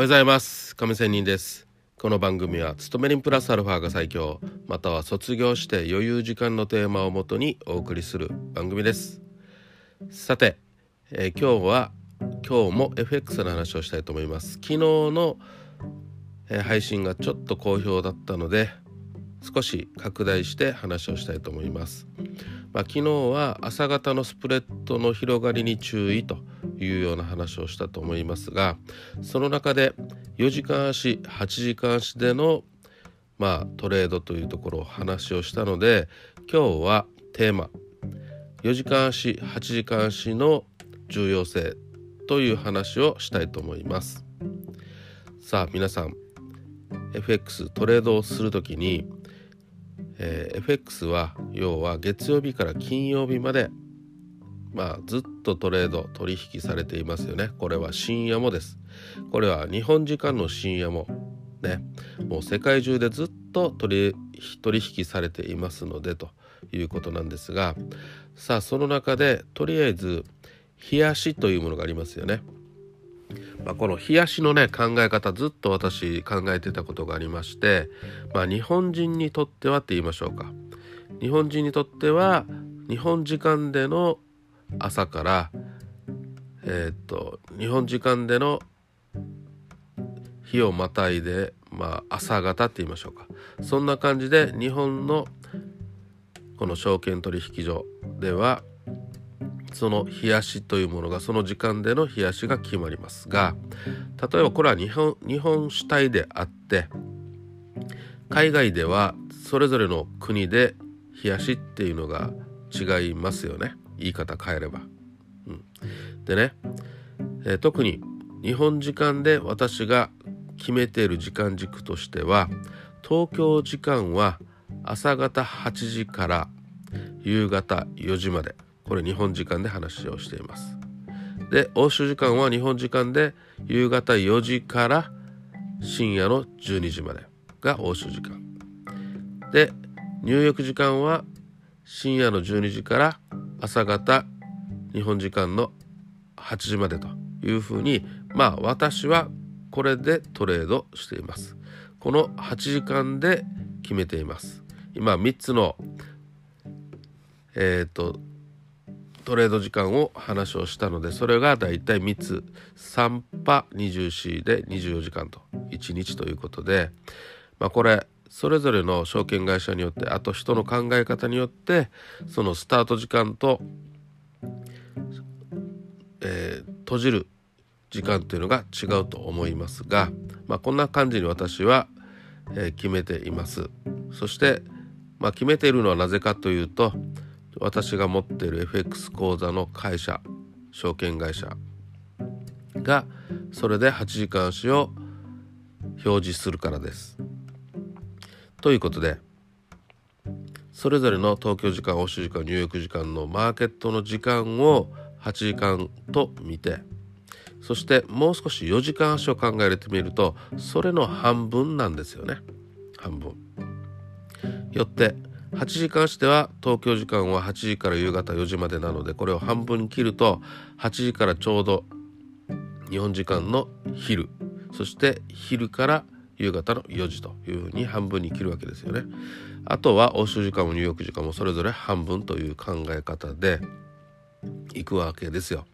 おはようございます。亀仙人です。この番組は勤め人プラスアルファが最強。または卒業して余裕時間のテーマをもとにお送りする番組です。さて、えー、今日は今日も FX の話をしたいと思います。昨日の、えー、配信がちょっと好評だったので少し拡大して話をしたいと思います。まあ、昨日は朝方のスプレッドの広がりに注意というような話をしたと思いますがその中で4時間足8時間足でのまあトレードというところを話をしたので今日はテーマ4時間足8時間足の重要性という話をしたいと思います。さあ皆さん FX トレードをする時にえー、FX は要は月曜日から金曜日までまあずっとトレード取引されていますよね。これは深夜もです。これは日本時間の深夜もね。もう世界中でずっと取引されていますのでということなんですがさあその中でとりあえず冷やしというものがありますよね。まあ、この冷やしのね考え方ずっと私考えてたことがありまして、まあ、日本人にとってはって言いましょうか。日本人にとっては日本時間での朝からえー、っと日本時間での日をまたいで、まあ、朝方って言いましょうか。そんな感じで日本のこの証券取引所ではその冷やしというものがその時間での冷やしが決まりますが例えばこれは日本日本主体であって海外ではそれぞれの国で冷やしっていうのが違いますよね。言い方変えれば。うん、でね、えー、特に日本時間で私が決めている時間軸としては東京時間は朝方8時から夕方4時まで。これ日本時間で話をしています。で欧州時間は日本時間で夕方4時から深夜の12時までが欧州時間。で入浴時間は深夜の12時から朝方日本時間の8時までというふうにまあ私はこれでトレードしています。この8時間で決めています。今3つのえっ、ー、とトレード時間を話をしたのでそれがだいたい3つ3波 20C で24時間と1日ということで、まあ、これそれぞれの証券会社によってあと人の考え方によってそのスタート時間と、えー、閉じる時間というのが違うと思いますが、まあ、こんな感じに私は、えー、決めています。そして、まあ、決めているのはなぜかというと私が持っている FX 口座の会社証券会社がそれで8時間足を表示するからです。ということでそれぞれの東京時間欧州時間ニューヨーク時間のマーケットの時間を8時間と見てそしてもう少し4時間足を考えてみるとそれの半分なんですよね半分。よって8時間しては東京時間は8時から夕方4時までなのでこれを半分に切ると8時からちょうど日本時間の昼そして昼から夕方の4時というふうに半分に切るわけですよね。あとは欧州時間もニューヨーク時間もそれぞれ半分という考え方でいくわけですよ。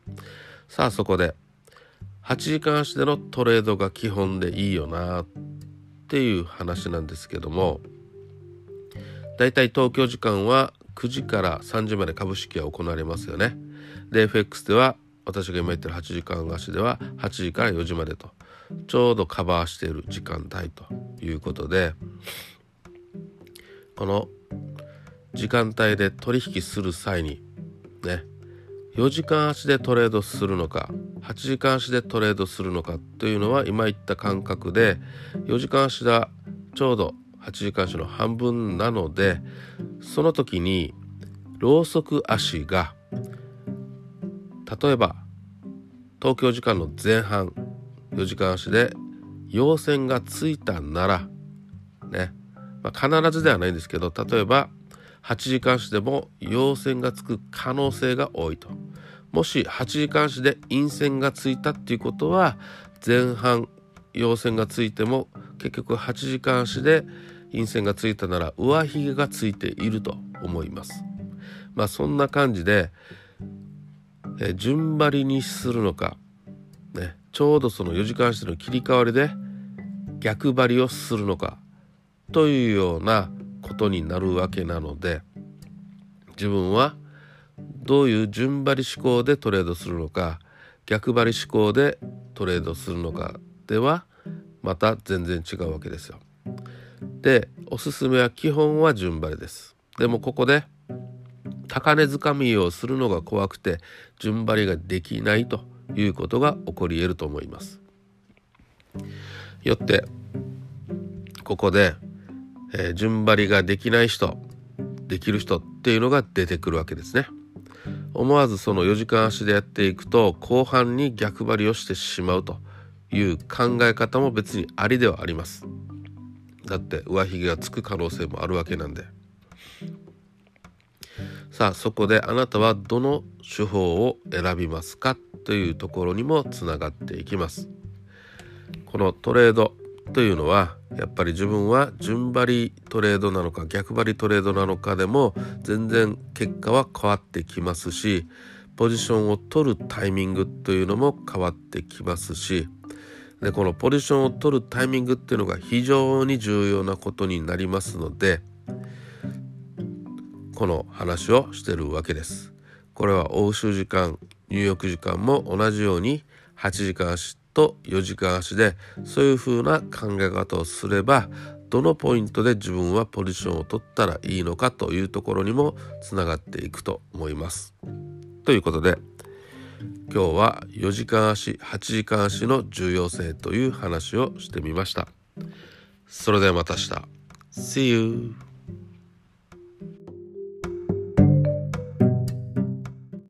さあそこで8時間足でのトレードが基本でいいよなっていう話なんですけどもだいたい東京時間は9時から3時まで株式は行われますよね。で FX では私が今言ってる8時間足では8時から4時までとちょうどカバーしている時間帯ということでこの時間帯で取引する際にね4時間足でトレードするのか8時間足でトレードするのかというのは今言った感覚で4時間足はちょうど8時間足の半分なのでその時にローソク足が例えば東京時間の前半4時間足で陽線がついたならね、まあ、必ずではないんですけど例えば8時間足でも陽線がつく可能性が多いと。もし8時間足で陰線がついたっていうことは前半陽線がついても結局8時間足で陰線がついたなら上髭がついていると思います。まあそんな感じで、え順張りにするのか、ね、ちょうどその4時間足の切り替わりで逆張りをするのかというようなことになるわけなので自分はどういう順張り思考でトレードするのか逆張り思考でトレードするのかではまた全然違うわけですよ。でおすすめは基本は順張りです。でもここで高値掴みをするのが怖くて順張りができないということが起こり得ると思います。よってここで、えー、順張りができない人できる人っていうのが出てくるわけですね。思わずその4時間足でやっていくと後半に逆張りをしてしまうという考え方も別にありではあります。だって上髭がつく可能性もあるわけなんで。さあそこであなたはどの手法を選びますかというところにもつながっていきます。このトレードというのはやっぱり自分は順張りトレードなのか逆張りトレードなのかでも全然結果は変わってきますしポジションを取るタイミングというのも変わってきますしでこのポジションを取るタイミングっていうのが非常に重要なことになりますのでこの話をしてるわけです。これは欧州時間入浴時間も同じように8時間足と4時間足でそういう風な考え方をすればどのポイントで自分はポジションを取ったらいいのかというところにもつながっていくと思います。ということで今日は4時間足8時間足の重要性という話をしてみました。それではまた明日。See you!